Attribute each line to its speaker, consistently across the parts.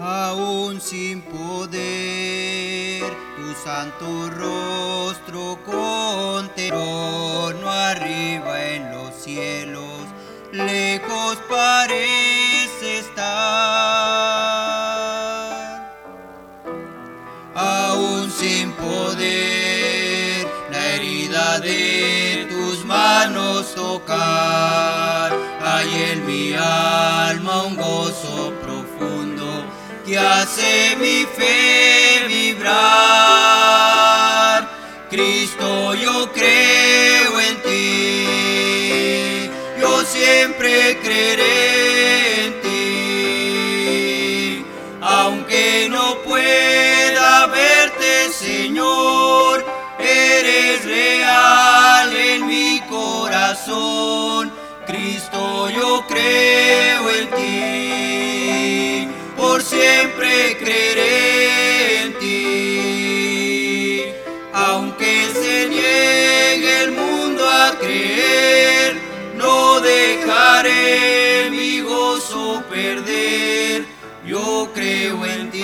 Speaker 1: aún sin poder. Tu santo rostro con no arriba en los cielos, lejos parece estar, aún sin poder la herida de tus manos tocar, hay en mi hace mi fe vibrar. Cristo, yo creo en ti, yo siempre creeré en ti, aunque no pueda verte, Señor, eres real en mi corazón. Cristo, yo creo en ti siempre creeré en ti. Aunque se niegue el mundo a creer, no dejaré mi gozo perder. Yo creo en ti.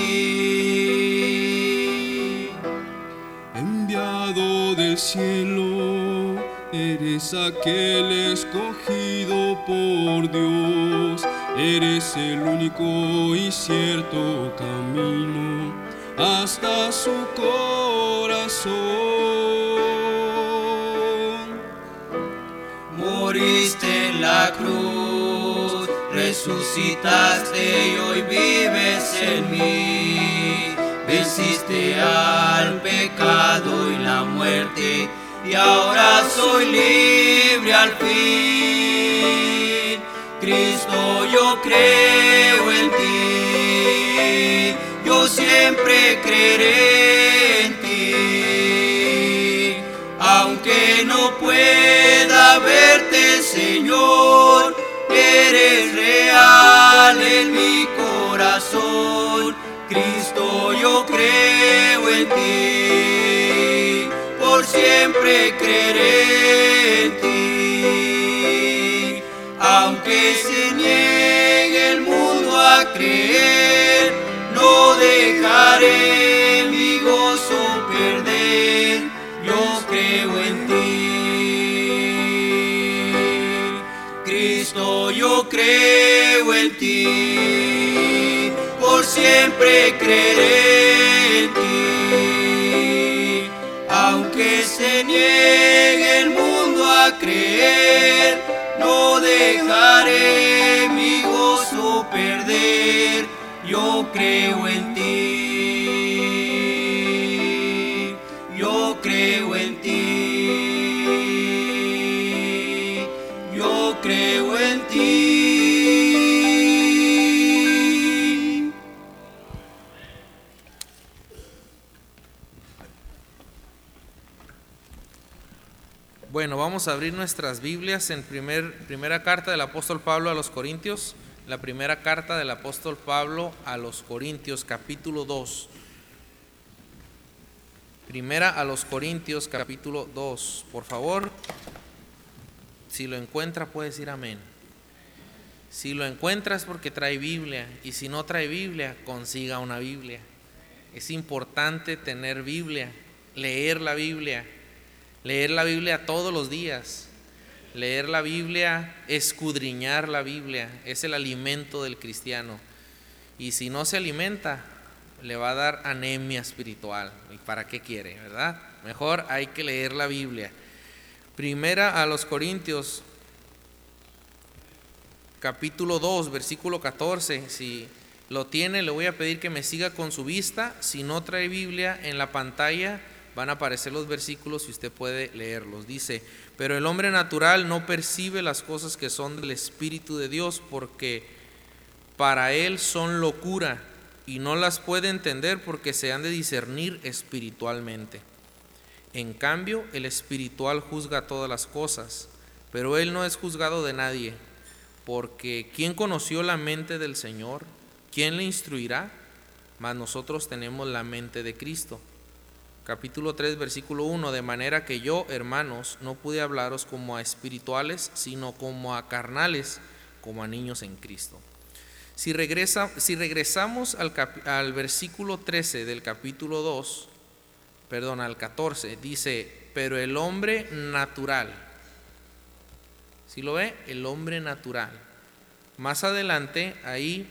Speaker 2: Enviado del cielo, eres aquel escogido por Dios Eres el único y cierto camino hasta su corazón.
Speaker 1: Moriste en la cruz, resucitaste y hoy vives en mí. Venciste al pecado y la muerte y ahora soy libre al fin. Cristo, yo creo en ti, yo siempre creeré en ti, aunque no pueda verte, Señor, eres real en mi corazón. Cristo, yo creo en ti, siempre creeré en ti. Aunque se niegue el mundo a creer, no dejaré mi gozo perder, yo creo en ti. Cristo, yo creo en ti, por siempre creeré se niegue el mundo a creer. No dejaré mi gozo perder, yo creo en ti, yo creo en ti,
Speaker 3: vamos a abrir nuestras Biblias en primer, primera carta del apóstol Pablo a los Corintios, la primera carta del apóstol Pablo a los Corintios, capítulo 2. Primera a los Corintios, capítulo 2. Por favor, si lo encuentra, puede decir amén. Si lo encuentra es porque trae Biblia, y si no trae Biblia, consiga una Biblia. Es importante tener Biblia, leer la Biblia leer la Biblia todos los días, leer la Biblia, escudriñar la Biblia, es el alimento del cristiano. Y si no se alimenta, le va a dar anemia espiritual. ¿Y para qué quiere, verdad? Mejor hay que leer la Biblia. Primera a los Corintios, capítulo 2, versículo 14. Si lo tiene, le voy a pedir que me siga con su vista. Si no trae Biblia en la pantalla, van a aparecer los versículos y usted puede leerlos. Dice, pero el hombre natural no percibe las cosas que son del Espíritu de Dios porque para él son locura y no las puede entender porque se han de discernir espiritualmente. En cambio, el espiritual juzga todas las cosas, pero él no es juzgado de nadie, porque ¿quién conoció la mente del Señor? ¿Quién le instruirá? Mas nosotros tenemos la mente de Cristo capítulo 3, versículo 1, de manera que yo, hermanos, no pude hablaros como a espirituales, sino como a carnales, como a niños en Cristo. Si, regresa, si regresamos al, al versículo 13 del capítulo 2, perdón, al 14, dice, pero el hombre natural, si lo ve? El hombre natural. Más adelante, ahí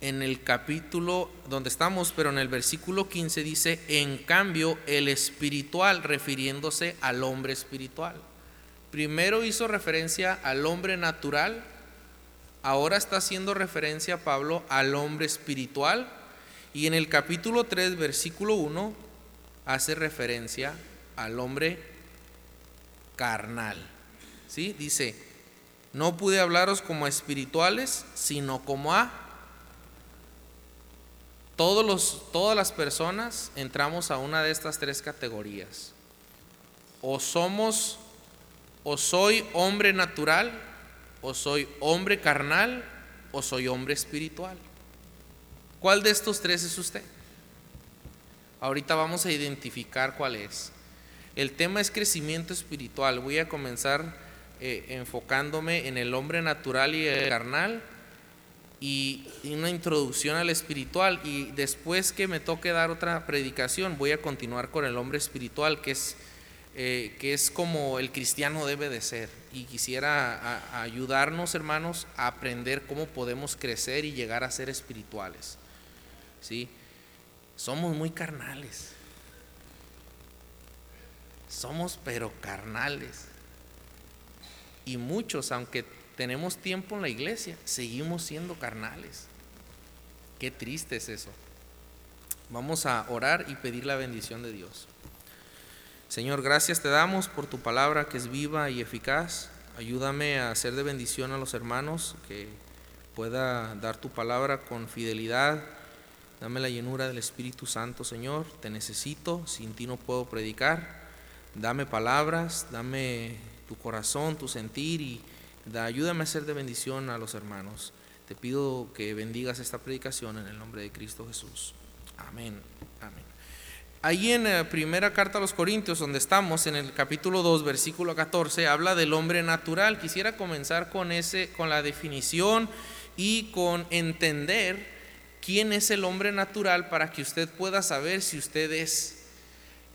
Speaker 3: en el capítulo donde estamos, pero en el versículo 15 dice, en cambio, el espiritual, refiriéndose al hombre espiritual. Primero hizo referencia al hombre natural, ahora está haciendo referencia Pablo al hombre espiritual, y en el capítulo 3, versículo 1, hace referencia al hombre carnal. ¿Sí? Dice, no pude hablaros como espirituales, sino como a todos los, todas las personas entramos a una de estas tres categorías. O somos, o soy hombre natural, o soy hombre carnal, o soy hombre espiritual. ¿Cuál de estos tres es usted? Ahorita vamos a identificar cuál es. El tema es crecimiento espiritual. Voy a comenzar eh, enfocándome en el hombre natural y el carnal y una introducción al espiritual. Y después que me toque dar otra predicación voy a continuar con el hombre espiritual que es, eh, que es como el cristiano debe de ser. Y quisiera ayudarnos hermanos a aprender cómo podemos crecer y llegar a ser espirituales ¿sí? somos muy carnales. Somos pero carnales. Y muchos aunque tenemos tiempo en la iglesia, seguimos siendo carnales. Qué triste es eso. Vamos a orar y pedir la bendición de Dios. Señor, gracias te damos por tu palabra que es viva y eficaz. Ayúdame a hacer de bendición a los hermanos, que pueda dar tu palabra con fidelidad. Dame la llenura del Espíritu Santo, Señor. Te necesito, sin ti no puedo predicar. Dame palabras, dame tu corazón, tu sentir y ayúdame a ser de bendición a los hermanos. Te pido que bendigas esta predicación en el nombre de Cristo Jesús. Amén. Amén. Ahí en la primera carta a los Corintios, donde estamos, en el capítulo 2, versículo 14, habla del hombre natural. Quisiera comenzar con, ese, con la definición y con entender quién es el hombre natural para que usted pueda saber si usted es,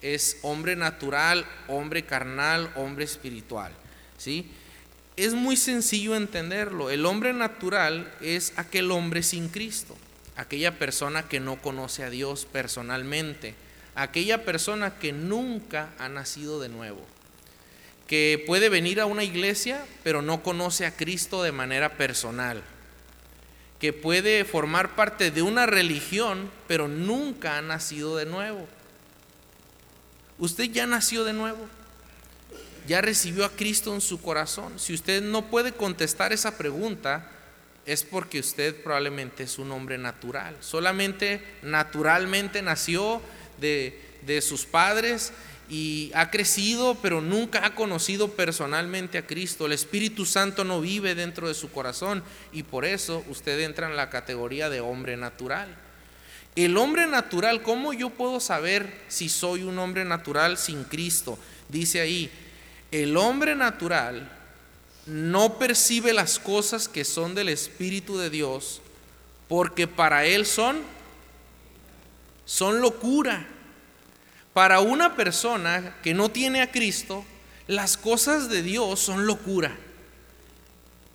Speaker 3: es hombre natural, hombre carnal, hombre espiritual. ¿Sí? Es muy sencillo entenderlo. El hombre natural es aquel hombre sin Cristo, aquella persona que no conoce a Dios personalmente, aquella persona que nunca ha nacido de nuevo, que puede venir a una iglesia pero no conoce a Cristo de manera personal, que puede formar parte de una religión pero nunca ha nacido de nuevo. ¿Usted ya nació de nuevo? Ya recibió a Cristo en su corazón. Si usted no puede contestar esa pregunta, es porque usted probablemente es un hombre natural. Solamente naturalmente nació de, de sus padres y ha crecido, pero nunca ha conocido personalmente a Cristo. El Espíritu Santo no vive dentro de su corazón y por eso usted entra en la categoría de hombre natural. El hombre natural, ¿cómo yo puedo saber si soy un hombre natural sin Cristo? Dice ahí, el hombre natural no percibe las cosas que son del Espíritu de Dios porque para él son son locura. Para una persona que no tiene a Cristo, las cosas de Dios son locura.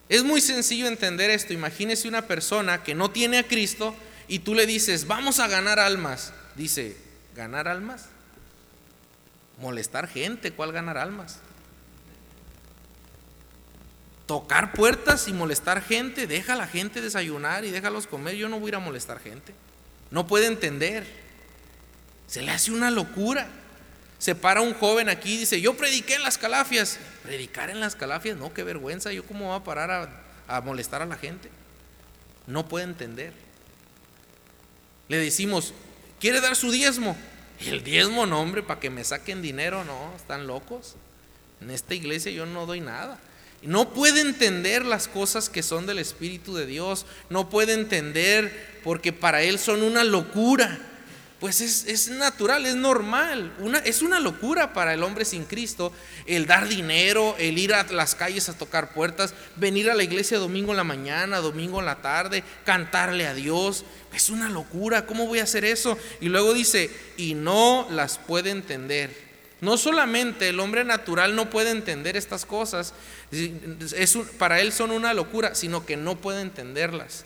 Speaker 3: Es muy sencillo entender esto. Imagínese una persona que no tiene a Cristo y tú le dices, vamos a ganar almas. Dice, ¿ganar almas? Molestar gente, ¿cuál ganar almas? Tocar puertas y molestar gente, deja a la gente desayunar y déjalos comer, yo no voy a ir a molestar gente. No puede entender. Se le hace una locura. Se para un joven aquí y dice, yo prediqué en las calafias. Predicar en las calafias, no, qué vergüenza, yo cómo voy a parar a, a molestar a la gente. No puede entender. Le decimos, ¿quiere dar su diezmo? El diezmo, no, hombre, para que me saquen dinero, no, están locos. En esta iglesia yo no doy nada. No puede entender las cosas que son del Espíritu de Dios. No puede entender porque para él son una locura. pues es, natural, es normal. Es una locura para el hombre sin Cristo el dar dinero, el ir a las calles a tocar puertas, venir a la iglesia domingo en la mañana, domingo en la tarde, cantarle a Dios. Es una locura, ¿cómo voy a hacer eso? Y luego dice, y no las puede entender. No solamente el hombre natural no puede entender estas cosas, es para él son una locura, sino que no puede entenderlas.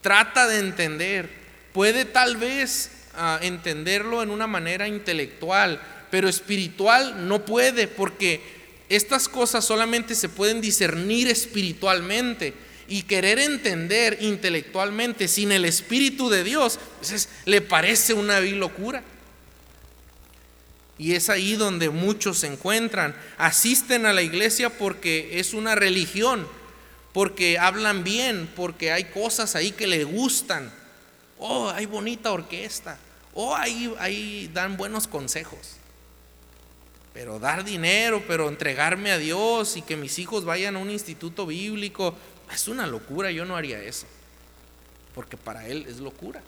Speaker 3: Trata de entender, puede tal vez ah, entenderlo en una manera intelectual, pero espiritual no puede, porque estas cosas solamente se pueden discernir espiritualmente y querer entender intelectualmente sin el Espíritu de Dios, pues le parece una locura. Y es ahí donde muchos se encuentran. Asisten a la iglesia porque es una religión, porque hablan bien, porque hay cosas ahí que le gustan. Oh, hay bonita orquesta. Oh, ahí, ahí dan buenos consejos. Pero dar dinero, pero entregarme a Dios y que mis hijos vayan a un instituto bíblico, es una locura, yo no haría eso. Porque para él es locura.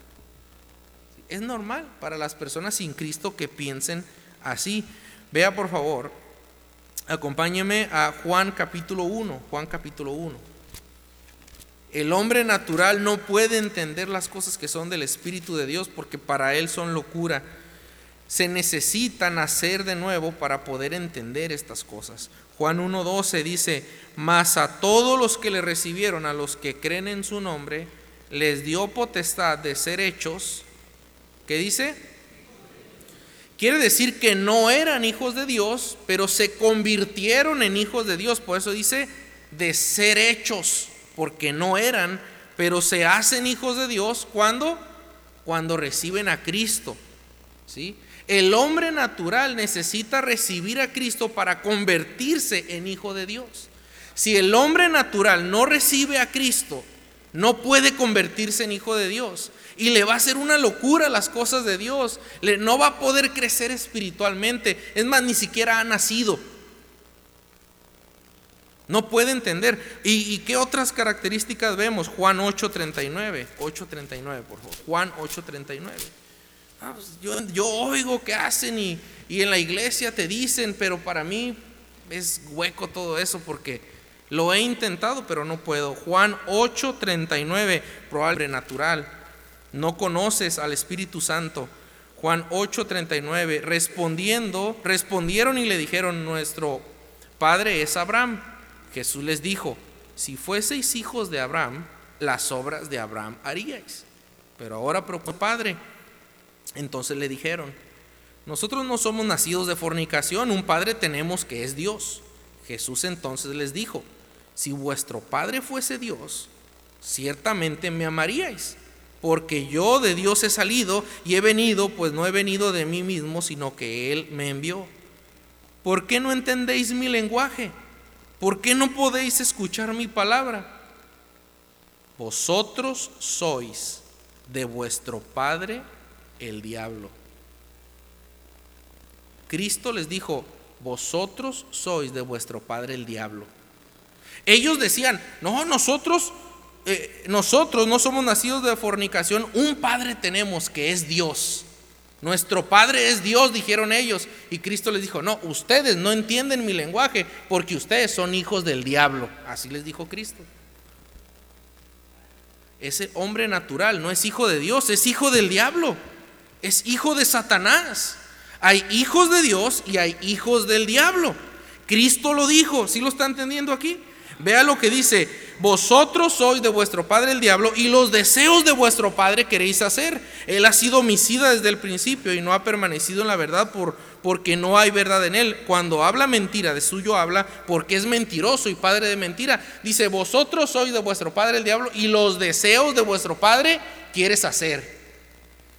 Speaker 3: Es normal para las personas sin Cristo que piensen así. Vea por favor, acompáñeme a Juan capítulo 1, Juan capítulo 1. El hombre natural no puede entender las cosas que son del Espíritu de Dios porque para él son locura. Se necesita nacer de nuevo para poder entender estas cosas. Juan 1.12 dice, mas a todos los que le recibieron, a los que creen en su nombre, les dio potestad de ser hechos. ¿Qué dice? Quiere decir que no eran hijos de Dios, pero se convirtieron en hijos de Dios. Por eso dice de ser hechos, porque no eran, pero se hacen hijos de Dios cuando cuando reciben a Cristo. ¿Sí? El hombre natural necesita recibir a Cristo para convertirse en hijo de Dios. Si el hombre natural no recibe a Cristo, no puede convertirse en hijo de Dios. Y le va a hacer una locura las cosas de Dios. No va a poder crecer espiritualmente. Es más, ni siquiera ha nacido. No puede entender. ¿Y, qué otras características vemos? Juan 8:39. 8:39, por favor. Juan 8:39. Ah, pues, yo, oigo que hacen y, en la iglesia te dicen, pero para mí es hueco todo eso porque lo he intentado, pero no puedo. Juan 8:39, probable natural. No conoces al Espíritu Santo. Juan 8:39, respondiendo, respondieron y le dijeron, nuestro padre es Abraham. Jesús les dijo, si fueseis hijos de Abraham, las obras de Abraham haríais. Pero ahora, pero padre, entonces le dijeron, nosotros no somos nacidos de fornicación, un padre tenemos que es Dios. Jesús entonces les dijo, si vuestro padre fuese Dios, ciertamente me amaríais, porque yo de Dios he salido y he venido, pues no he venido de mí mismo, sino que Él me envió. ¿Por qué no entendéis mi lenguaje? ¿Por qué no podéis escuchar mi palabra? Vosotros sois de vuestro padre el diablo. Cristo les dijo, vosotros sois de vuestro padre el diablo. Ellos decían, no, nosotros, eh, nosotros no somos nacidos de fornicación, un padre tenemos que es Dios. Nuestro Padre es Dios, dijeron ellos. Y Cristo les dijo, no, ustedes no entienden mi lenguaje porque ustedes son hijos del diablo. Así les dijo Cristo. Ese hombre natural no es hijo de Dios, es hijo del diablo es hijo de Satanás. Hay hijos de Dios y hay hijos del diablo. Cristo lo dijo, ¿sí lo está entendiendo aquí? Vea lo que dice, vosotros sois de vuestro padre el diablo y los deseos de vuestro padre queréis hacer. Él ha sido homicida desde el principio y no ha permanecido en la verdad por, porque no hay verdad en él. Cuando habla mentira, de suyo habla porque es mentiroso y padre de mentira. Dice, vosotros sois de vuestro padre el diablo y los deseos de vuestro padre quieres hacer.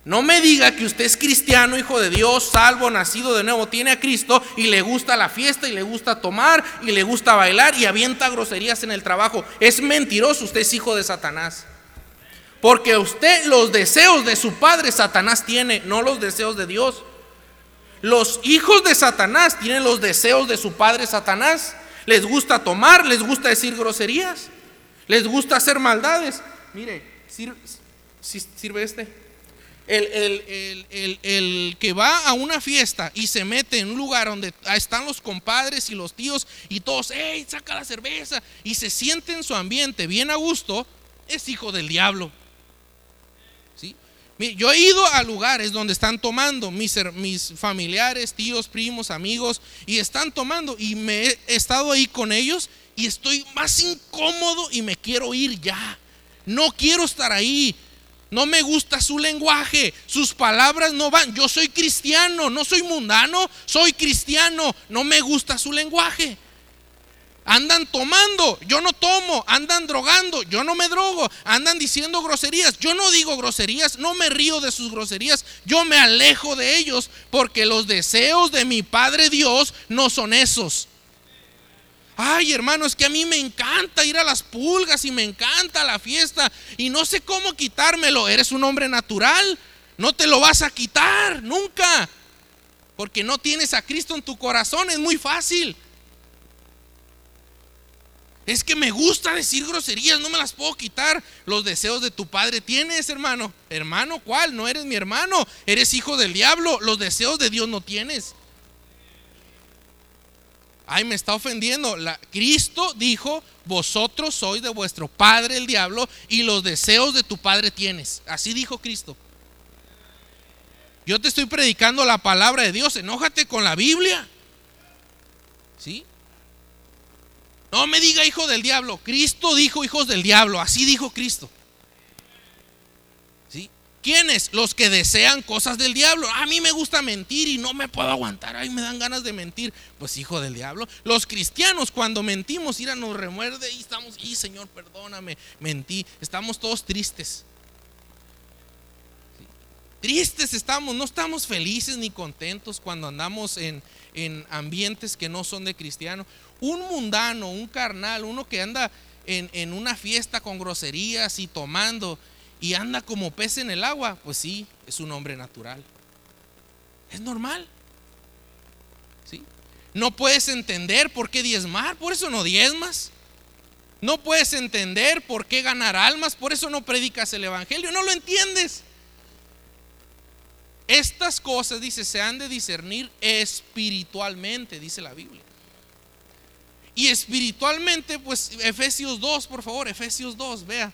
Speaker 3: No me diga que usted es cristiano, hijo de Dios, salvo, nacido de nuevo, tiene a Cristo y le gusta la fiesta y le gusta tomar y le gusta bailar y avienta groserías en el trabajo. Es mentiroso, usted es hijo de Satanás. Porque usted los deseos de su padre Satanás tiene, no los deseos de Dios. Los hijos de Satanás tienen los deseos de su padre Satanás. Les gusta tomar, les gusta decir groserías, les gusta hacer maldades. Mire, sirve, sirve este. El, el- el- el- que va a una fiesta y se mete en un lugar donde están los compadres y los tíos y todos, ¡hey, saca la cerveza! Y se siente en su ambiente bien a gusto, es hijo del diablo. ¿Sí? Yo he ido a lugares donde están tomando mis, mis familiares, tíos, primos, amigos, y están tomando, y me he estado ahí con ellos y estoy más incómodo y me quiero ir ya. No quiero estar ahí. No me gusta su lenguaje, sus palabras no van. Yo soy cristiano, no soy mundano, soy cristiano. No me gusta su lenguaje. Andan tomando, yo no tomo, andan drogando, yo no me drogo, andan diciendo groserías, yo no digo groserías, no me río de sus groserías, yo me alejo de ellos porque los deseos de mi Padre Dios no son esos. Ay, hermano, es que a mí me encanta ir a las pulgas y me encanta la fiesta y no sé cómo quitármelo. Eres un hombre natural, no te lo vas a quitar nunca. Porque no tienes a Cristo en tu corazón, es muy fácil. Es que me gusta decir groserías, no me las puedo quitar. Los deseos de tu padre tienes, hermano. Hermano, ¿cuál? No eres mi hermano, eres hijo del diablo. Los deseos de Dios no tienes. Ay, me está ofendiendo. La- Cristo dijo, vosotros sois de vuestro padre el diablo y los deseos de tu padre tienes. Así dijo Cristo. Yo te estoy predicando la palabra de Dios. Enójate con la Biblia. ¿Sí? No me diga hijo del diablo. Cristo dijo hijos del diablo. Así dijo Cristo. ¿Quiénes? Los que desean cosas del diablo. A mí me gusta mentir y no me puedo aguantar. Ay, me dan ganas de mentir. Pues hijo del diablo. Los cristianos cuando mentimos, ira nos remuerde y estamos, y Señor, perdóname, mentí. Estamos todos tristes. Tristes estamos, no estamos felices ni contentos cuando andamos en, en ambientes que no son de cristiano. Un mundano, un carnal, uno que anda en, en una fiesta con groserías y tomando y anda como pez en el agua, pues sí, es un hombre natural. Es normal. ¿Sí? No puedes entender por qué diezmar, por eso no diezmas. No puedes entender por qué ganar almas, por eso no predicas el evangelio, no lo entiendes. Estas cosas, dice, se han de discernir espiritualmente, dice la Biblia. Y espiritualmente, pues Efesios 2, por favor, Efesios 2, vea.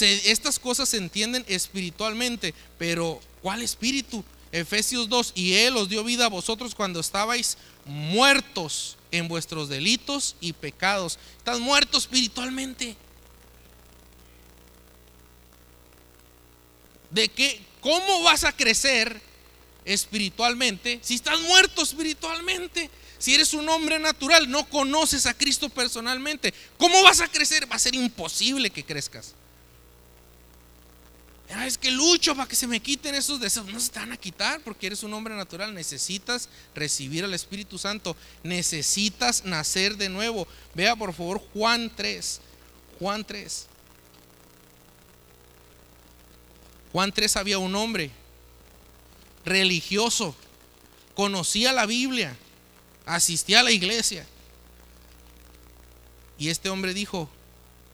Speaker 3: Estas cosas se entienden espiritualmente, pero ¿cuál espíritu? Efesios 2, y Él os dio vida a vosotros cuando estabais muertos en vuestros delitos y pecados. Estás muerto espiritualmente. ¿De qué? ¿Cómo vas a crecer espiritualmente si estás muerto espiritualmente? Si eres un hombre natural, no conoces a Cristo personalmente, ¿cómo vas a crecer? Va a ser imposible que crezcas. Ah, es que lucho para que se me quiten esos deseos. No se te van a quitar porque eres un hombre natural. Necesitas recibir al Espíritu Santo. Necesitas nacer de nuevo. Vea por favor Juan 3. Juan 3. Juan 3 había un hombre religioso. Conocía la Biblia. Asistía a la iglesia. Y este hombre dijo,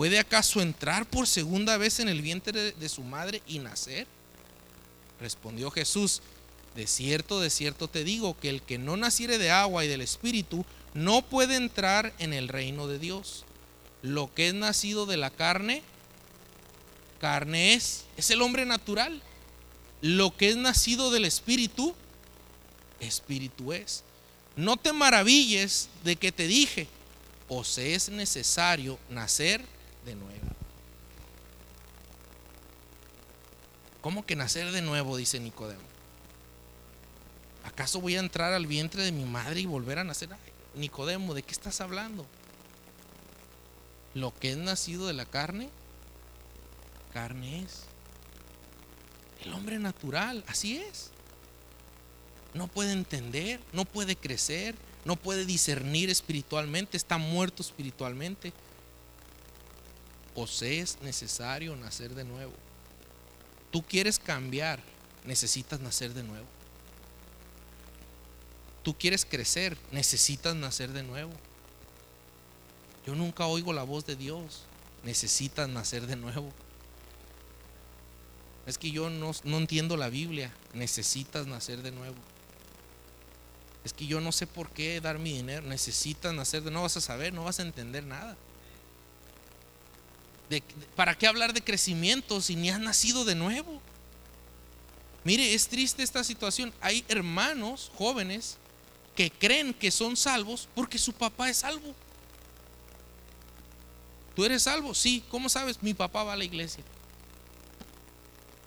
Speaker 3: ¿Puede acaso entrar por segunda vez en el vientre de, su madre y nacer? Respondió Jesús, de cierto, de cierto te digo que el que no naciere de agua y del Espíritu no puede entrar en el reino de Dios. Lo que es nacido de la carne, carne es, es el hombre natural. Lo que es nacido del Espíritu, Espíritu es. No te maravilles de que te dije, os es necesario nacer de nuevo. ¿Cómo que nacer de nuevo? Dice Nicodemo. ¿Acaso voy a entrar al vientre de mi madre y volver a nacer? Nicodemo, ¿de qué estás hablando? Lo que es nacido de la carne, carne es. El hombre natural, así es. No puede entender, no puede crecer, no puede discernir espiritualmente, está muerto espiritualmente. O es necesario nacer de nuevo. Tú quieres cambiar, necesitas nacer de nuevo. Tú quieres crecer, necesitas nacer de nuevo. Yo nunca oigo la voz de Dios, necesitas nacer de nuevo. Es que yo no, no entiendo la Biblia, necesitas nacer de nuevo. Es que yo no sé por qué dar mi dinero, necesitas nacer de nuevo, no vas a saber, no vas a entender nada. ¿Para qué hablar de crecimiento si ni has nacido de nuevo? Mire, es triste esta situación. Hay hermanos jóvenes que creen que son salvos porque su papá es salvo. ¿Tú eres salvo? Sí. ¿Cómo sabes? Mi papá va a la iglesia.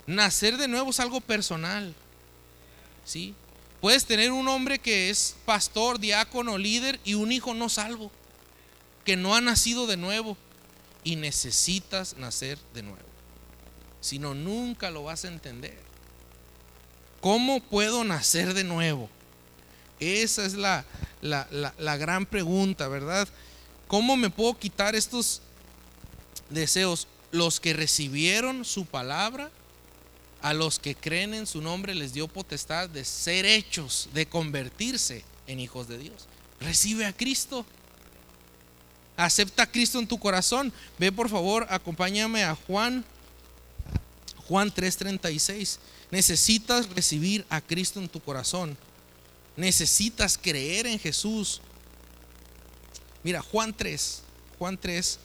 Speaker 3: Nacer de nuevo es algo personal. ¿Sí? Puedes tener un hombre que es pastor, diácono, líder y un hijo no salvo, que no ha nacido de nuevo y necesitas nacer de nuevo. Si no, nunca lo vas a entender. ¿Cómo puedo nacer de nuevo? Esa es la, la, gran pregunta, ¿verdad? ¿Cómo me puedo quitar estos deseos? Los que recibieron su palabra, a los que creen en su nombre les dio potestad de ser hechos, de convertirse en hijos de Dios. Recibe a Cristo. Acepta a Cristo en tu corazón. Ve por favor, acompáñame a Juan. Juan 3:36. Necesitas recibir a Cristo en tu corazón. Necesitas creer en Jesús. Mira, Juan 3, Juan 3,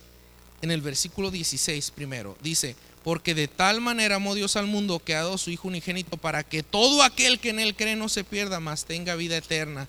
Speaker 3: en el versículo 16 primero, dice, porque de tal manera amó Dios al mundo que ha dado su Hijo unigénito para que todo aquel que en él cree no se pierda, mas tenga vida eterna.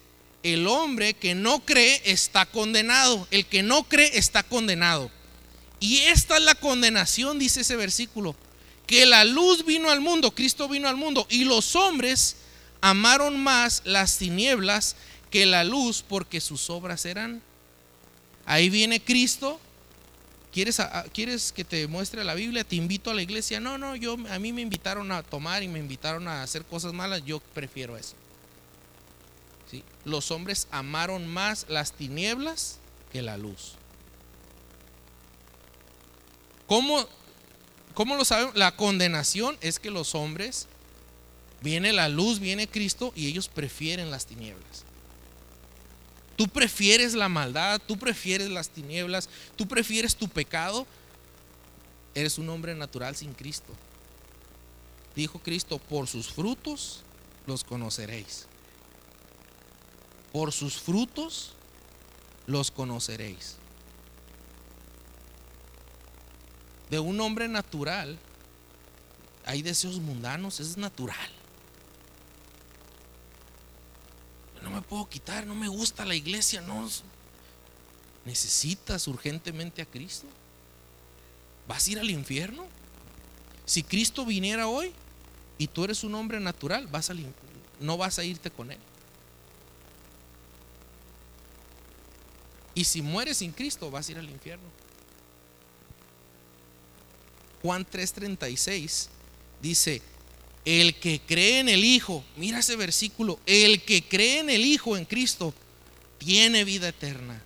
Speaker 3: El hombre que no cree está condenado. El que no cree está condenado. Y esta es la condenación, dice ese versículo. Que la luz vino al mundo, Cristo vino al mundo. Y los hombres amaron más las tinieblas que la luz porque sus obras eran Ahí viene Cristo. ¿Quieres, ¿Quieres que te muestre la Biblia? Te invito a la iglesia. No, no, yo, a mí me invitaron a tomar y me invitaron a hacer cosas malas. Yo prefiero eso. Los hombres amaron más las tinieblas que la luz. ¿Cómo, ¿Cómo lo sabemos? La condenación es que los hombres, viene la luz, viene Cristo y ellos prefieren las tinieblas. Tú prefieres la maldad, tú prefieres las tinieblas, tú prefieres tu pecado. Eres un hombre natural sin Cristo. Dijo Cristo, por sus frutos los conoceréis. Por sus frutos los conoceréis. De un hombre natural hay deseos mundanos, es natural. no me puedo quitar, no me gusta la iglesia, no. ¿Necesitas urgentemente a Cristo? ¿Vas a ir al infierno? Si Cristo viniera hoy y tú eres un hombre natural, vas al, no vas a irte con Él. Y si mueres sin Cristo, vas a ir al infierno. Juan 3:36 dice, el que cree en el Hijo, mira ese versículo, el que cree en el Hijo, en Cristo, tiene vida eterna.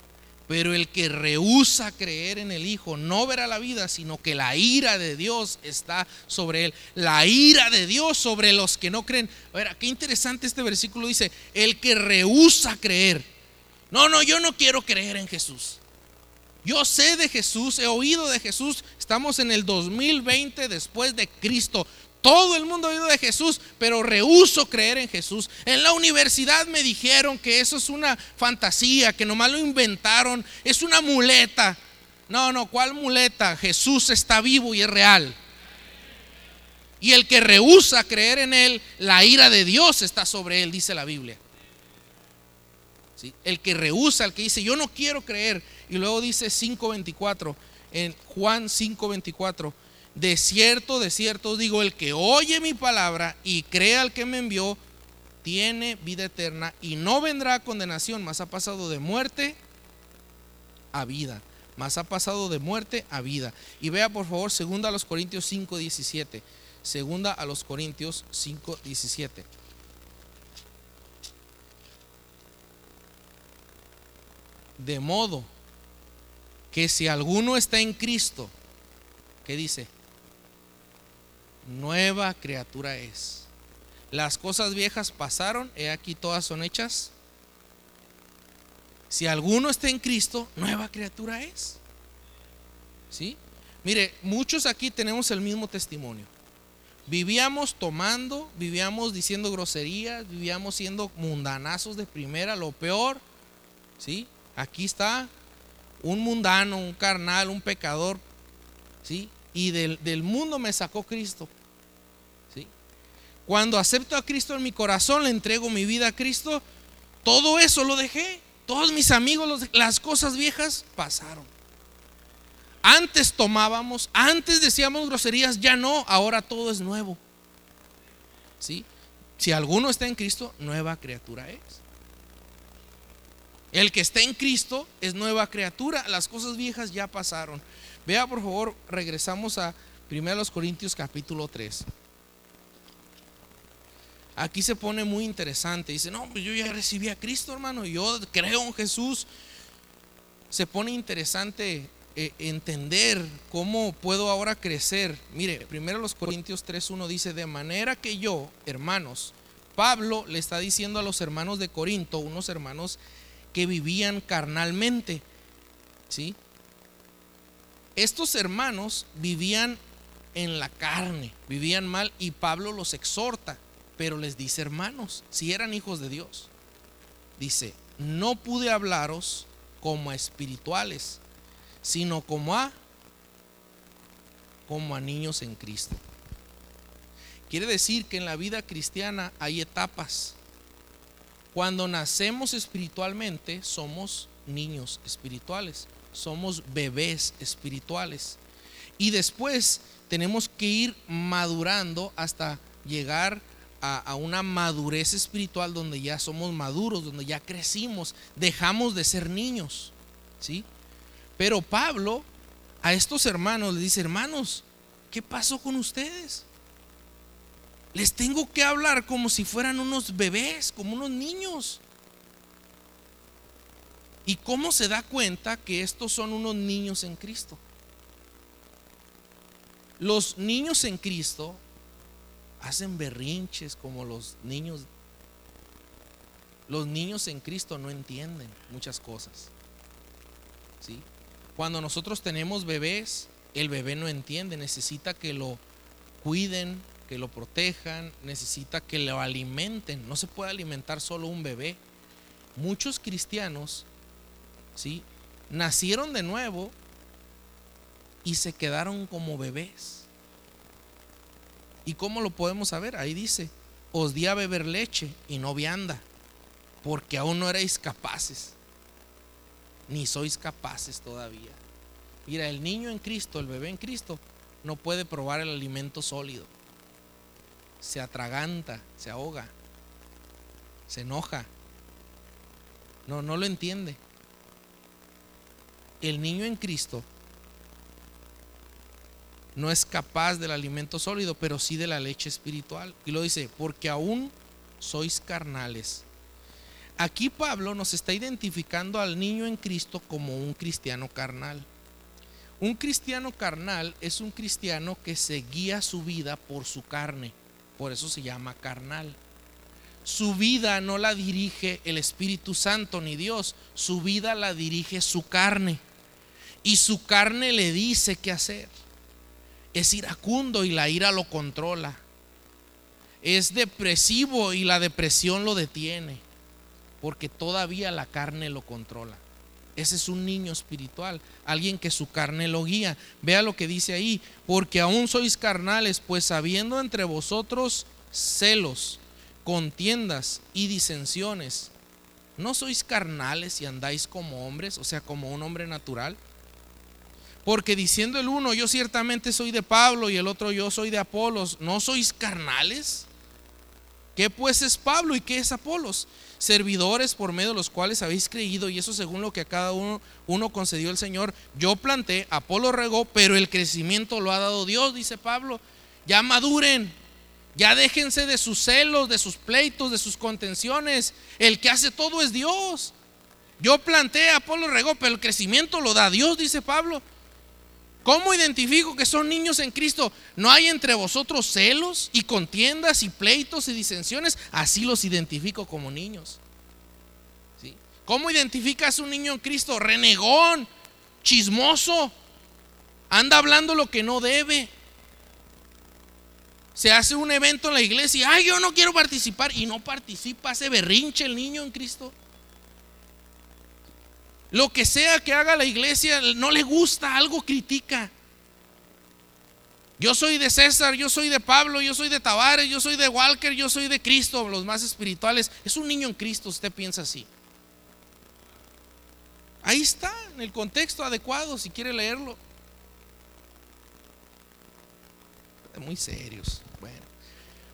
Speaker 3: Pero el que rehúsa creer en el Hijo no verá la vida, sino que la ira de Dios está sobre él. La ira de Dios sobre los que no creen. A ver, qué interesante este versículo dice, el que rehúsa creer. No, no, yo no quiero creer en Jesús. Yo sé de Jesús, he oído de Jesús. Estamos en el 2020 después de Cristo. Todo el mundo ha oído de Jesús, pero rehuso creer en Jesús. En la universidad me dijeron que eso es una fantasía, que nomás lo inventaron, es una muleta. No, no, ¿cuál muleta? Jesús está vivo y es real. Y el que rehúsa creer en Él, la ira de Dios está sobre Él, dice la Biblia. El que rehúsa, el que dice, yo no quiero creer. Y luego dice 5.24, en Juan 5.24, de cierto, de cierto digo, el que oye mi palabra y cree al que me envió, tiene vida eterna y no vendrá a condenación, más ha pasado de muerte a vida. Más ha pasado de muerte a vida. Y vea por favor, segunda a los Corintios 5, 17. Segunda a los Corintios 5, De modo que si alguno está en Cristo, ¿qué dice? Nueva criatura es. Las cosas viejas pasaron, he aquí todas son hechas. Si alguno está en Cristo, nueva criatura es. ¿Sí? Mire, muchos aquí tenemos el mismo testimonio. Vivíamos tomando, vivíamos diciendo groserías, vivíamos siendo mundanazos de primera, lo peor. ¿Sí? Aquí está un mundano, un carnal, un pecador. ¿Sí? Y del, del mundo me sacó Cristo. ¿Sí? Cuando acepto a Cristo en mi corazón, le entrego mi vida a Cristo, todo eso lo dejé. Todos mis amigos, las cosas viejas pasaron. Antes tomábamos, antes decíamos groserías, ya no, ahora todo es nuevo. ¿Sí? Si alguno está en Cristo, nueva criatura es. El que está en Cristo es nueva criatura, las cosas viejas ya pasaron. Vea por favor, regresamos a 1 Corintios capítulo 3. Aquí se pone muy interesante. Dice, no, pues yo ya recibí a Cristo, hermano. Yo creo en Jesús. Se pone interesante eh, entender cómo puedo ahora crecer. Mire, primero los Corintios 3.1 dice, de manera que yo, hermanos, Pablo le está diciendo a los hermanos de Corinto, unos hermanos que vivían carnalmente, ¿sí? Estos hermanos vivían en la carne, vivían mal y Pablo los exhorta, pero les dice hermanos, si eran hijos de Dios, dice, no pude hablaros como a espirituales, sino como a como a niños en Cristo. Quiere decir que en la vida cristiana hay etapas. Cuando nacemos espiritualmente somos niños espirituales, somos bebés espirituales. Y después tenemos que ir madurando hasta llegar a, una madurez espiritual donde ya somos maduros, donde ya crecimos, dejamos de ser niños. ¿Sí? Pero Pablo a estos hermanos le dice, hermanos, ¿qué pasó con ustedes? Les tengo que hablar como si fueran unos bebés, como unos niños. ¿Y cómo se da cuenta que estos son unos niños en Cristo? Los niños en Cristo hacen berrinches como los niños. Los niños en Cristo no entienden muchas cosas. ¿Sí? Cuando nosotros tenemos bebés, el bebé no entiende, necesita que lo cuiden, que lo protejan, necesita que lo alimenten. No se puede alimentar solo un bebé. Muchos cristianos, ¿sí? Nacieron de nuevo y se quedaron como bebés. ¿Y cómo lo podemos saber? Ahí dice, os di a beber leche y no vianda, porque aún no erais capaces ni sois capaces todavía. Mira, el niño en Cristo, el bebé en Cristo, no puede probar el alimento sólido. Se atraganta, se ahoga, se enoja. No, no lo entiende. El niño en Cristo no es capaz del alimento sólido, pero sí de la leche espiritual. Y lo dice, porque aún sois carnales. Aquí Pablo nos está identificando al niño en Cristo como un cristiano carnal. Un cristiano carnal es un cristiano que se guía su vida por su carne, por eso se llama carnal. Su vida no la dirige el Espíritu Santo ni Dios, su vida la dirige su carne. Y su carne le dice qué hacer. Es iracundo y la ira lo controla. Es depresivo y la depresión lo detiene porque todavía la carne lo controla. Ese es un niño espiritual, alguien que su carne lo guía. Vea lo que dice ahí, porque aún sois carnales, pues habiendo entre vosotros celos, contiendas y disensiones. ¿no sois carnales y andáis como hombres, o sea, como un hombre natural? Porque diciendo el uno, yo ciertamente soy de Pablo y el otro, yo soy de Apolos, ¿no sois carnales? ¿Qué pues es Pablo y qué es Apolos? Servidores por medio de los cuales habéis creído y eso según lo que a cada uno, uno concedió el Señor. Yo planté, Apolo regó, pero el crecimiento lo ha dado Dios, dice Pablo. Ya maduren, ya déjense de sus celos, de sus pleitos, de sus contenciones. El que hace todo es Dios. Yo planté, Apolo regó, pero el crecimiento lo da Dios, dice Pablo. ¿Cómo identifico que son niños en Cristo? ¿No hay entre vosotros celos y contiendas y pleitos y disensiones? Así los identifico como niños. ¿Sí? ¿Cómo identificas un niño en Cristo? Renegón, chismoso, anda hablando lo que no debe. Se hace un evento en la iglesia, ay, yo no quiero participar y no participa, hace berrinche el niño en Cristo. Lo que sea que haga la iglesia, no le gusta, algo critica. Yo soy de César, yo soy de Pablo, yo soy de Tavares, yo soy de Walker, yo soy de Cristo, los más espirituales. Es un niño en Cristo, usted piensa así. Ahí está, en el contexto adecuado, si quiere leerlo. Muy serios. Bueno,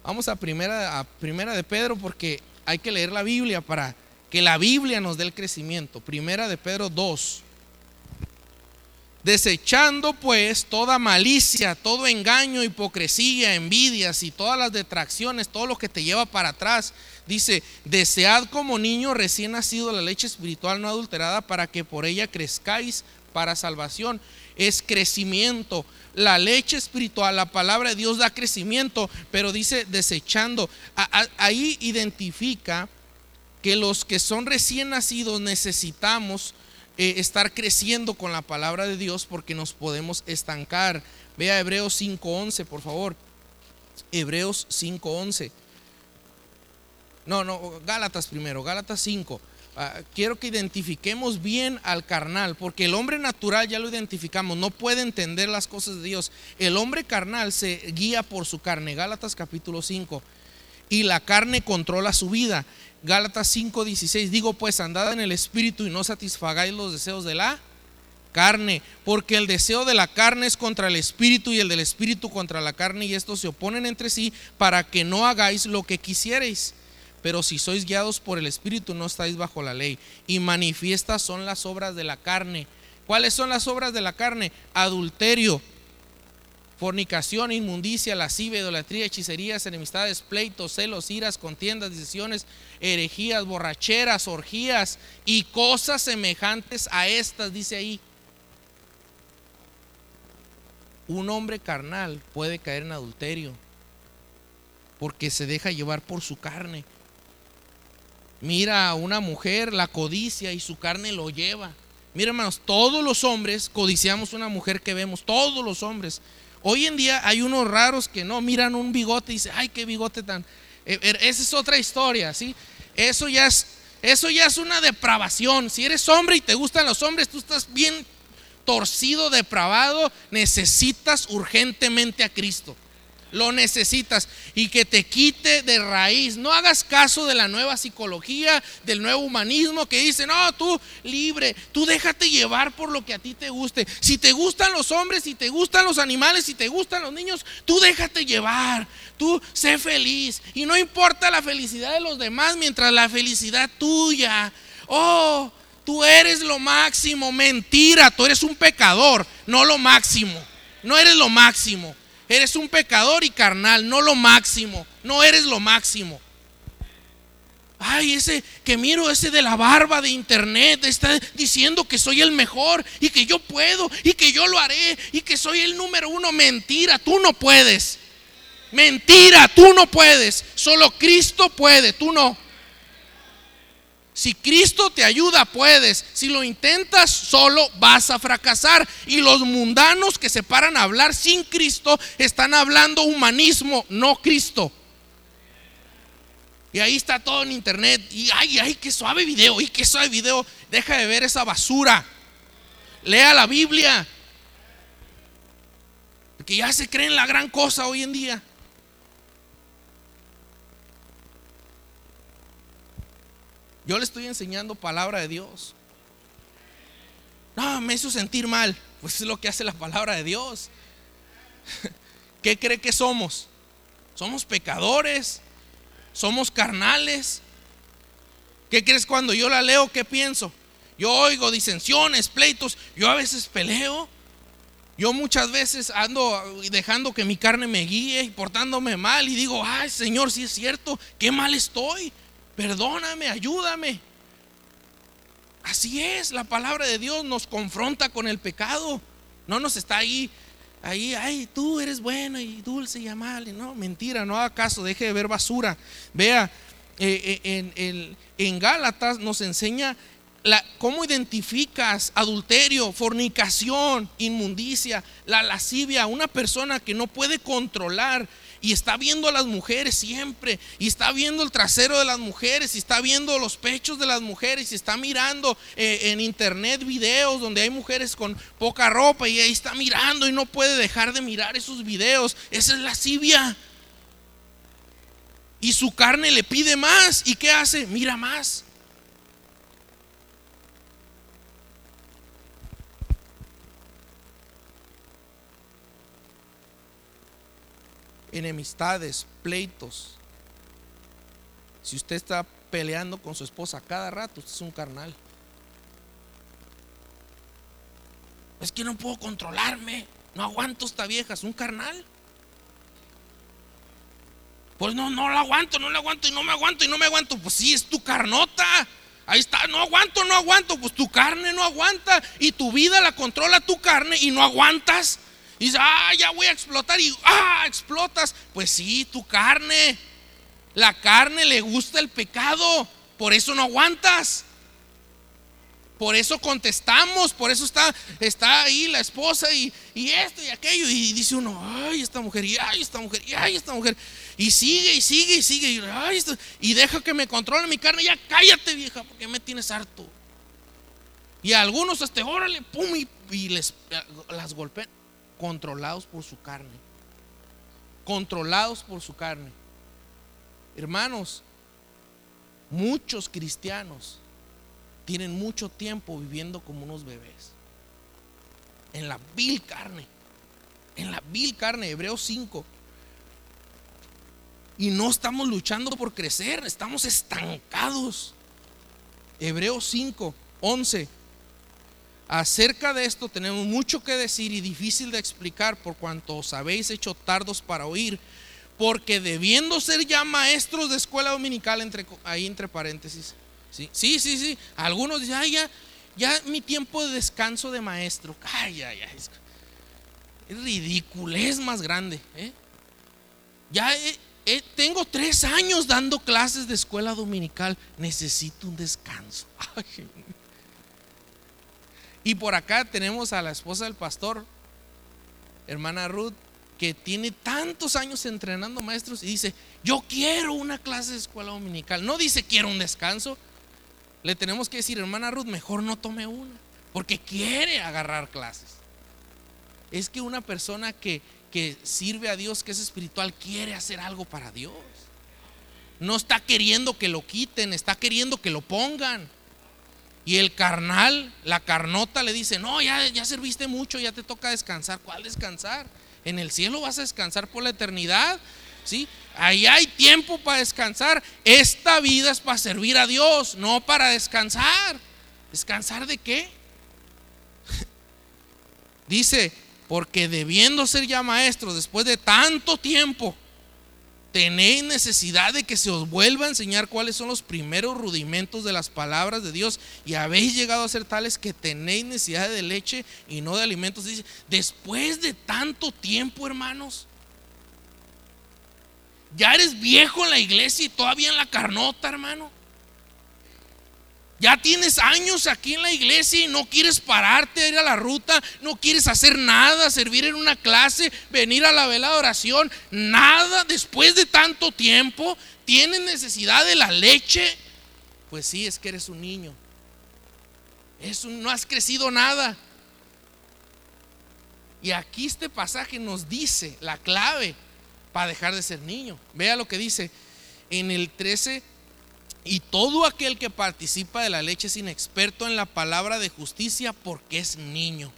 Speaker 3: vamos a primera, a primera de Pedro porque hay que leer la Biblia para que la Biblia nos dé el crecimiento. Primera de Pedro 2. Desechando pues toda malicia, todo engaño, hipocresía, envidias y todas las detracciones, todo lo que te lleva para atrás. Dice, desead como niño recién nacido la leche espiritual no adulterada para que por ella crezcáis para salvación. Es crecimiento. La leche espiritual, la palabra de Dios da crecimiento, pero dice desechando. Ahí identifica que los que son recién nacidos necesitamos eh, estar creciendo con la palabra de Dios porque nos podemos estancar. Vea Hebreos 5.11, por favor. Hebreos 5.11. No, no, Gálatas primero, Gálatas 5. Ah, quiero que identifiquemos bien al carnal, porque el hombre natural ya lo identificamos, no puede entender las cosas de Dios. El hombre carnal se guía por su carne, Gálatas capítulo 5, y la carne controla su vida. Gálatas 5:16, digo pues, andad en el espíritu y no satisfagáis los deseos de la carne, porque el deseo de la carne es contra el espíritu y el del espíritu contra la carne y estos se oponen entre sí para que no hagáis lo que quisierais. Pero si sois guiados por el espíritu no estáis bajo la ley y manifiestas son las obras de la carne. ¿Cuáles son las obras de la carne? Adulterio, fornicación, inmundicia, lascivia, idolatría, hechicerías, enemistades, pleitos, celos, iras, contiendas, decisiones, herejías, borracheras, orgías y cosas semejantes a estas, dice ahí. Un hombre carnal puede caer en adulterio porque se deja llevar por su carne. Mira a una mujer, la codicia y su carne lo lleva. Mira hermanos, todos los hombres codiciamos una mujer que vemos, todos los hombres. Hoy en día hay unos raros que no miran un bigote y dicen, ay, qué bigote tan... Eh, er, esa es otra historia, ¿sí? Eso ya es, eso ya es una depravación. Si eres hombre y te gustan los hombres, tú estás bien torcido, depravado, necesitas urgentemente a Cristo lo necesitas y que te quite de raíz. No hagas caso de la nueva psicología, del nuevo humanismo que dice, no, tú libre, tú déjate llevar por lo que a ti te guste. Si te gustan los hombres, si te gustan los animales, si te gustan los niños, tú déjate llevar, tú sé feliz. Y no importa la felicidad de los demás mientras la felicidad tuya. Oh, tú eres lo máximo, mentira, tú eres un pecador, no lo máximo. No eres lo máximo. Eres un pecador y carnal, no lo máximo. No eres lo máximo. Ay, ese que miro, ese de la barba de internet, está diciendo que soy el mejor y que yo puedo y que yo lo haré y que soy el número uno. Mentira, tú no puedes. Mentira, tú no puedes. Solo Cristo puede, tú no. Si Cristo te ayuda, puedes. Si lo intentas solo, vas a fracasar. Y los mundanos que se paran a hablar sin Cristo están hablando humanismo, no Cristo. Y ahí está todo en internet. Y ay, ay, qué suave video. Y qué suave video. Deja de ver esa basura. Lea la Biblia. Que ya se creen la gran cosa hoy en día. Yo le estoy enseñando palabra de Dios. No, me hizo sentir mal. Pues es lo que hace la palabra de Dios. ¿Qué cree que somos? Somos pecadores. Somos carnales. ¿Qué crees cuando yo la leo? ¿Qué pienso? Yo oigo disensiones, pleitos. Yo a veces peleo. Yo muchas veces ando dejando que mi carne me guíe y portándome mal y digo, ay Señor, si es cierto, qué mal estoy. Perdóname, ayúdame. Así es, la palabra de Dios nos confronta con el pecado. No nos está ahí, ahí, ay, tú eres buena y dulce y amable. No, mentira, no haga caso, deje de ver basura. Vea, eh, eh, en, en Gálatas nos enseña ¿Cómo identificas adulterio, fornicación, inmundicia, la lascivia? Una persona que no puede controlar y está viendo a las mujeres siempre, y está viendo el trasero de las mujeres, y está viendo los pechos de las mujeres, y está mirando eh, en internet videos donde hay mujeres con poca ropa, y ahí está mirando y no puede dejar de mirar esos videos. Esa es lascivia. Y su carne le pide más. ¿Y qué hace? Mira más. Enemistades, pleitos. Si usted está peleando con su esposa cada rato, usted es un carnal. Es que no puedo controlarme, no aguanto esta vieja, es un carnal. Pues no, no la aguanto, no la aguanto y no me aguanto y no me aguanto. Pues sí, es tu carnota. Ahí está, no aguanto, no aguanto. Pues tu carne no aguanta y tu vida la controla tu carne y no aguantas. Y dice, ah, ya voy a explotar y ah, explotas. Pues sí, tu carne. La carne le gusta el pecado. Por eso no aguantas. Por eso contestamos, por eso está, está ahí la esposa y, esto y aquello. Y dice uno, ay, esta mujer, y ay, esta mujer, y ay, esta mujer. Y sigue y sigue y sigue. Y, ay, y deja que me controle mi carne. Ya cállate, vieja, porque me tienes harto. Y algunos hasta, órale, pum, y, y les las golpean controlados por su carne. Controlados por su carne. Hermanos, muchos cristianos tienen mucho tiempo viviendo como unos bebés. En la vil carne. En la vil carne, Hebreos 5. Y no estamos luchando por crecer, estamos estancados. Hebreos 5, 11. Acerca de esto tenemos mucho que decir y difícil de explicar por cuanto os habéis hecho tardos para oír, porque debiendo ser ya maestros de escuela dominical, entre, ahí entre paréntesis. Sí, sí, sí, sí. Algunos dicen, ay, ya, ya mi tiempo de descanso de maestro. Ay, ay, ay. Es ridiculez más grande. ¿eh? Ya tengo tres años dando clases de escuela dominical. Necesito un descanso. Ay, y por acá tenemos a la esposa del pastor, hermana Ruth, que tiene tantos años entrenando maestros y dice, yo quiero una clase de escuela dominical. No dice quiero un descanso. Le tenemos que decir, hermana Ruth, mejor no tome una, porque quiere agarrar clases. Es que una persona que, que sirve a Dios, que es espiritual, quiere hacer algo para Dios. No está queriendo que lo quiten, está queriendo que lo pongan. Y el carnal, la carnota le dice, no, ya, ya serviste mucho, ya te toca descansar. ¿Cuál descansar? En el cielo vas a descansar por la eternidad. ¿Sí? Ahí hay tiempo para descansar. Esta vida es para servir a Dios, no para descansar. ¿Descansar de qué? Dice, porque debiendo ser ya maestros después de tanto tiempo, tenéis necesidad de que se os vuelva a enseñar cuáles son los primeros rudimentos de las palabras de Dios y habéis llegado a ser tales que tenéis necesidad de leche y no de alimentos. Después de tanto tiempo, hermanos, ya eres viejo en la iglesia y todavía en la carnota, hermano. Ya tienes años aquí en la iglesia y no quieres pararte a ir a la ruta, no quieres hacer nada, servir en una clase, venir a la vela de oración, nada después de tanto tiempo. ¿Tienes necesidad de la leche? Pues sí, es que eres un niño. No has crecido nada. Y aquí este pasaje nos dice la clave para dejar de ser niño. Vea lo que dice en el 13 Y todo aquel que participa de la leche es inexperto en la palabra de justicia porque es niño.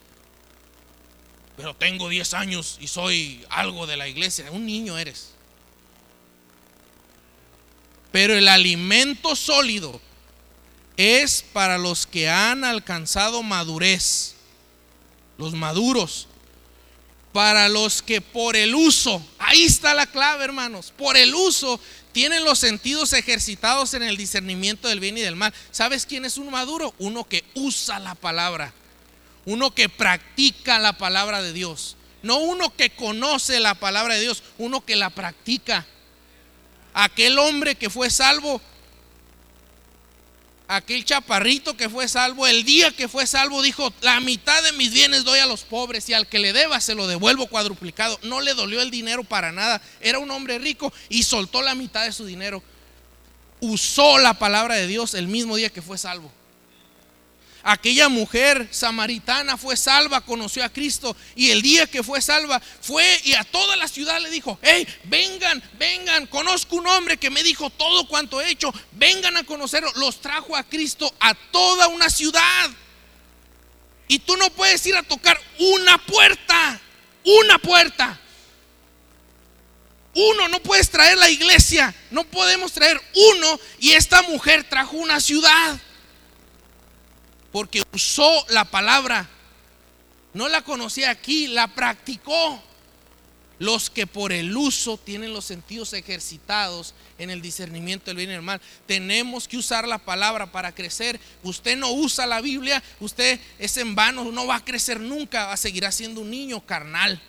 Speaker 3: Pero tengo 10 años y soy algo de la iglesia. Un niño eres. Pero el alimento sólido es para los que han alcanzado madurez, los maduros, para los que por el uso, ahí está la clave hermanos, por el uso tienen los sentidos ejercitados en el discernimiento del bien y del mal. ¿Sabes quién es un maduro? Uno que usa la palabra, uno que practica la palabra de Dios, no uno que conoce la palabra de Dios, uno que la practica. Aquel hombre que fue salvo aquel chaparrito que fue salvo, el día que fue salvo, dijo, la mitad de mis bienes doy a los pobres y al que le deba se lo devuelvo cuadruplicado. No le dolió el dinero para nada. Era un hombre rico y soltó la mitad de su dinero. Usó la palabra de Dios el mismo día que fue salvo. Aquella mujer samaritana fue salva, conoció a Cristo y el día que fue salva fue y a toda la ciudad le dijo, hey, vengan, vengan, conozco un hombre que me dijo todo cuanto he hecho, vengan a conocerlo. Los trajo a Cristo a toda una ciudad. Y tú no puedes ir a tocar una puerta, una puerta. Uno, no puedes traer la iglesia, no podemos traer uno y esta mujer trajo una ciudad porque usó la palabra. No la conocía aquí, la practicó. Los que por el uso tienen los sentidos ejercitados en el discernimiento del bien y del mal. Tenemos que usar la palabra para crecer. Usted no usa la Biblia, usted es en vano, no va a crecer nunca, va a seguir siendo un niño carnal.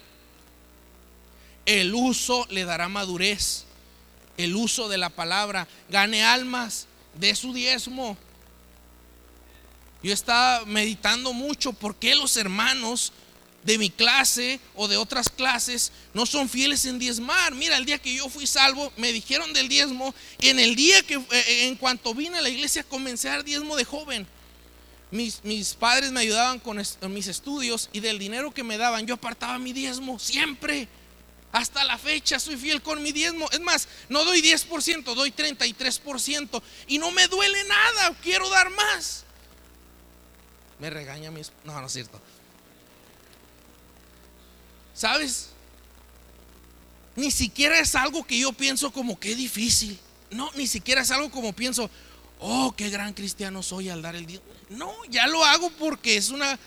Speaker 3: El uso le dará madurez. El uso de la palabra. Gane almas de su diezmo. Yo estaba meditando mucho por qué los hermanos de mi clase o de otras clases no son fieles en diezmar. Mira, el día que yo fui salvo, me dijeron del diezmo. Y en el día que, eh, en cuanto vine a la iglesia, comencé a dar diezmo de joven. Mis, mis padres me ayudaban con mis estudios y del dinero que me daban, yo apartaba mi diezmo siempre. Hasta la fecha soy fiel con mi diezmo. Es más, no doy 10%, doy 33%. Y no me duele nada, quiero dar más. Me regaña mi No, no es cierto. ¿Sabes? Ni siquiera es algo que yo pienso como que difícil. No, ni siquiera es algo como pienso, oh, qué gran cristiano soy al dar el día. No, ya lo hago porque es una,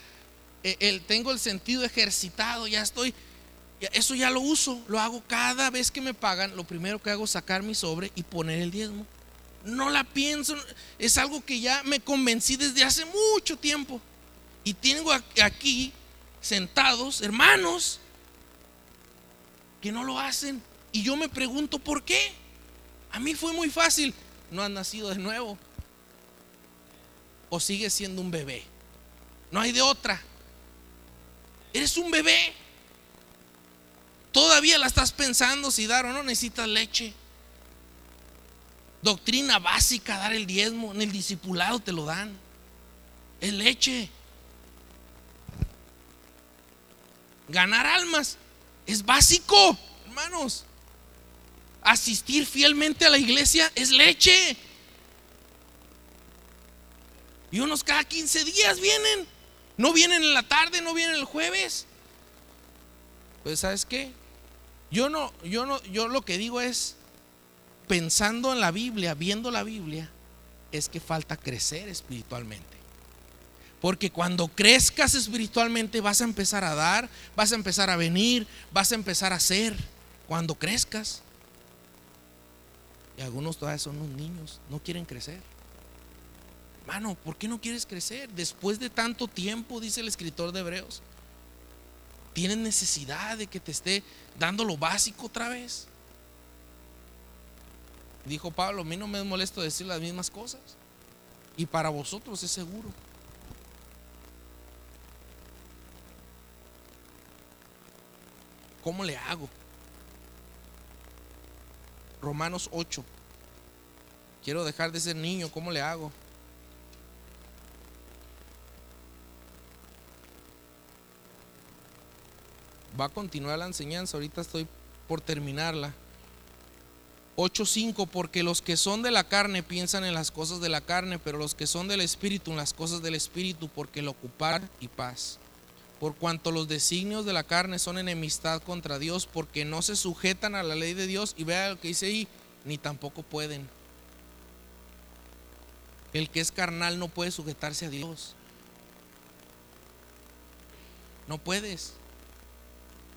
Speaker 3: eh, el, tengo el sentido ejercitado, ya estoy, eso ya lo uso, lo hago cada vez que me pagan. Lo primero que hago es sacar mi sobre y poner el diezmo no la pienso, es algo que ya me convencí desde hace mucho tiempo. Y tengo aquí sentados hermanos que no lo hacen. Y yo me pregunto por qué. A mí fue muy fácil. No has nacido de nuevo. O sigues siendo un bebé. No hay de otra. Eres un bebé. Todavía la estás pensando si dar o no necesitas leche. Doctrina básica, dar el diezmo. En el discipulado te lo dan. Es leche. Ganar almas es básico, hermanos. Asistir fielmente a la iglesia es leche. Y unos cada 15 días vienen. No vienen en la tarde, no vienen el jueves. Pues sabes qué? Yo no, yo no, yo lo que digo es pensando en la Biblia, viendo la Biblia, es que falta crecer espiritualmente. Porque cuando crezcas espiritualmente vas a empezar a dar, vas a empezar a venir, vas a empezar a hacer. Cuando crezcas. Y algunos todavía son unos niños, no quieren crecer. Hermano, ¿por qué no quieres crecer? Después de tanto tiempo, dice el escritor de Hebreos, tienes necesidad de que te esté dando lo básico otra vez. Dijo Pablo, a mí no me es molesto decir las mismas cosas. Y para vosotros es seguro. ¿Cómo le hago? Romanos 8. Quiero dejar de ser niño, ¿cómo le hago? Va a continuar la enseñanza, ahorita estoy por terminarla. 8:5, porque los que son de la carne piensan en las cosas de la carne, pero los que son del espíritu en las cosas del espíritu, porque el ocupar y paz. Por cuanto los designios de la carne son enemistad contra Dios, porque no se sujetan a la ley de Dios, y vea lo que dice ahí, ni tampoco pueden. El que es carnal no puede sujetarse a Dios. No puedes.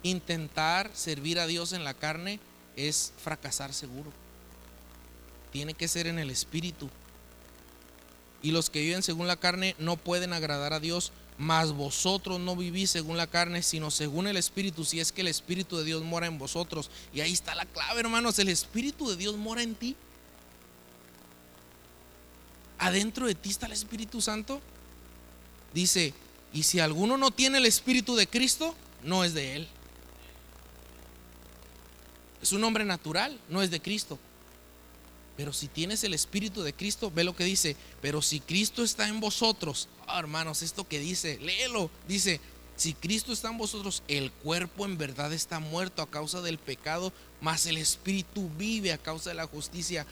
Speaker 3: Intentar servir a Dios en la carne es fracasar seguro. Tiene que ser en el espíritu. Y los que viven según la carne no pueden agradar a Dios, mas vosotros no vivís según la carne, sino según el espíritu, si es que el espíritu de Dios mora en vosotros. Y ahí está la clave, hermanos, el espíritu de Dios mora en ti. Adentro de ti está el Espíritu Santo. Dice, y si alguno no tiene el espíritu de Cristo, no es de él. Es un hombre natural, no es de Cristo. Pero si tienes el Espíritu de Cristo, ve lo que dice. Pero si Cristo está en vosotros, ah, hermanos, esto que dice, léelo. Dice, si Cristo está en vosotros, el cuerpo en verdad está muerto a causa del pecado, mas el Espíritu vive a causa de la justicia.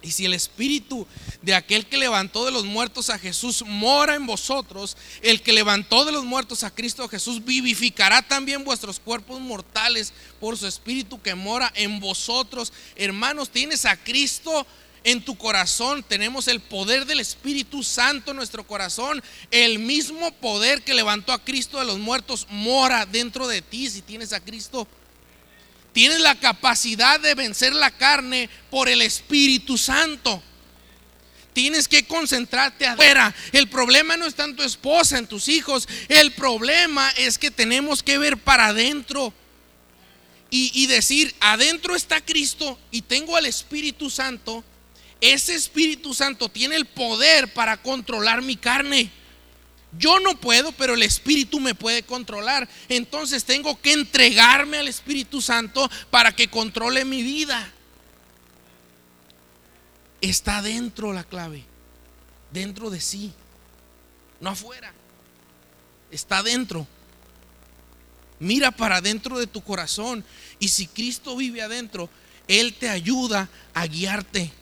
Speaker 3: Y si el espíritu de aquel que levantó de los muertos a Jesús mora en vosotros, el que levantó de los muertos a Cristo Jesús vivificará también vuestros cuerpos mortales por su espíritu que mora en vosotros. Hermanos, tienes a Cristo en tu corazón, tenemos el poder del Espíritu Santo en nuestro corazón. El mismo poder que levantó a Cristo de los muertos mora dentro de ti si tienes a Cristo. Tienes la capacidad de vencer la carne por el Espíritu Santo. Tienes que concentrarte afuera. El problema no está en tu esposa, en tus hijos. El problema es que tenemos que ver para adentro. Y, y decir, adentro está Cristo y tengo al Espíritu Santo. Ese Espíritu Santo tiene el poder para controlar mi carne. Yo no puedo, pero el Espíritu me puede controlar. Entonces tengo que entregarme al Espíritu Santo para que controle mi vida. Está dentro la clave, dentro de sí, no afuera. Está dentro. Mira para dentro de tu corazón y si Cristo vive adentro, Él te ayuda a guiarte,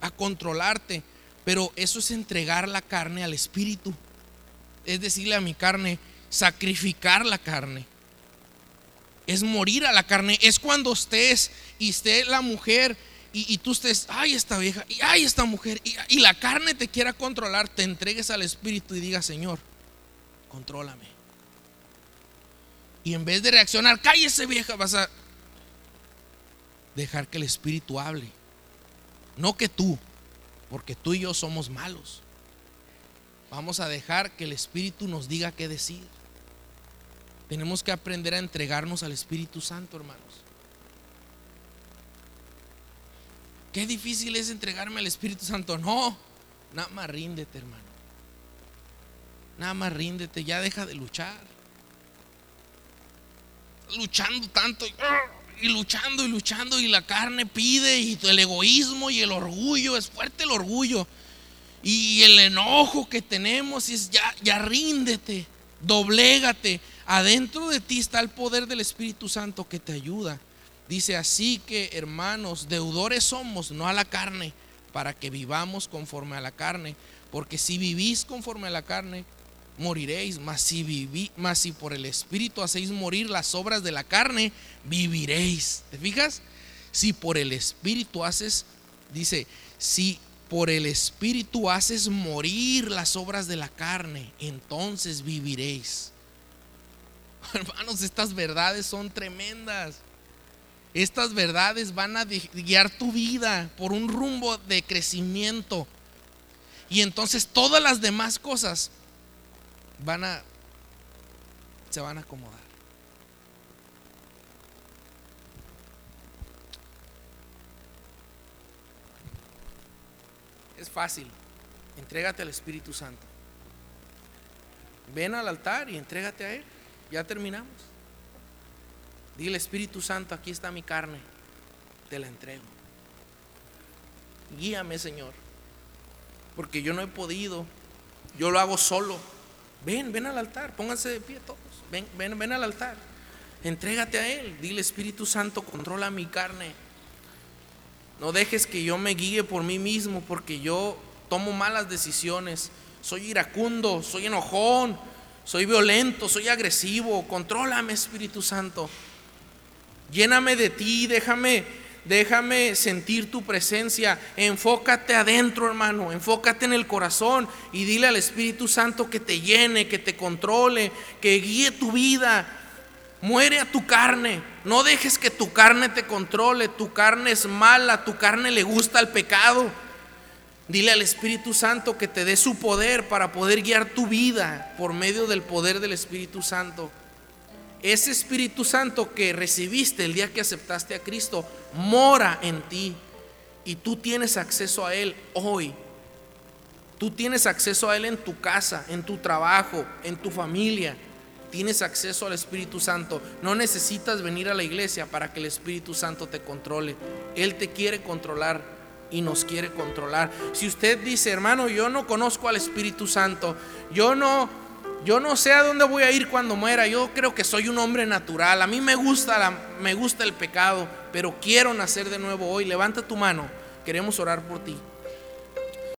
Speaker 3: a controlarte. Pero eso es entregar la carne al Espíritu es decirle a mi carne, sacrificar la carne. Es morir a la carne. Es cuando estés y esté la mujer y, tú estés, ay, esta vieja, y ay, esta mujer, y, y la carne te quiera controlar, te entregues al Espíritu y digas, Señor, contrólame. Y en vez de reaccionar, cállese vieja, vas a dejar que el Espíritu hable. No que tú, porque tú y yo somos malos. Vamos a dejar que el Espíritu nos diga qué decir. Tenemos que aprender a entregarnos al Espíritu Santo, hermanos. Qué difícil es entregarme al Espíritu Santo. No, nada más ríndete, hermano. Nada más ríndete, ya deja de luchar. Luchando tanto y luchando y luchando y la carne pide y el egoísmo y el orgullo, es fuerte el orgullo. Y el enojo que tenemos es ya, ya ríndete, doblégate. Adentro de ti está el poder del Espíritu Santo que te ayuda. Dice así que, hermanos, deudores somos, no a la carne, para que vivamos conforme a la carne. Porque si vivís conforme a la carne, moriréis. Mas si, viví, mas si por el Espíritu hacéis morir las obras de la carne, viviréis. ¿Te fijas? Si por el Espíritu haces, dice, si por el Espíritu haces morir las obras de la carne, entonces viviréis. Hermanos, estas verdades son tremendas. Estas verdades van a guiar tu vida por un rumbo de crecimiento. Y entonces todas las demás cosas van a se van a acomodar. Es fácil. Entrégate al Espíritu Santo. Ven al altar y entrégate a Él. Ya terminamos. Dile, Espíritu Santo, aquí está mi carne. Te la entrego. Guíame, Señor. Porque yo no he podido. Yo lo hago solo. Ven, ven al altar. Pónganse de pie todos. Ven, ven, ven al altar. Entrégate a Él. Dile, Espíritu Santo, controla mi carne. No dejes que yo me guíe por mí mismo porque yo tomo malas decisiones. Soy iracundo, soy enojón, soy violento, soy agresivo. Contrólame, Espíritu Santo. Lléname de ti, déjame, déjame sentir tu presencia. Enfócate adentro, hermano, enfócate en el corazón y dile al Espíritu Santo que te llene, que te controle, que guíe tu vida. Muere a tu carne. No dejes que tu carne te controle. Tu carne es mala, tu carne le gusta el pecado. Dile al Espíritu Santo que te dé su poder para poder guiar tu vida por medio del poder del Espíritu Santo. Ese Espíritu Santo que recibiste el día que aceptaste a Cristo mora en ti y tú tienes acceso a Él hoy. Tú tienes acceso a Él en tu casa, en tu trabajo, en tu familia. Tienes acceso al Espíritu Santo. No necesitas venir a la iglesia para que el Espíritu Santo te controle. Él te quiere controlar y nos quiere controlar. Si usted dice, hermano, yo no conozco al Espíritu Santo, yo no, yo no sé a dónde voy a ir cuando muera, yo creo que soy un hombre natural, a mí me gusta, la, me gusta el pecado, pero quiero nacer de nuevo hoy, levanta tu mano, queremos orar por ti.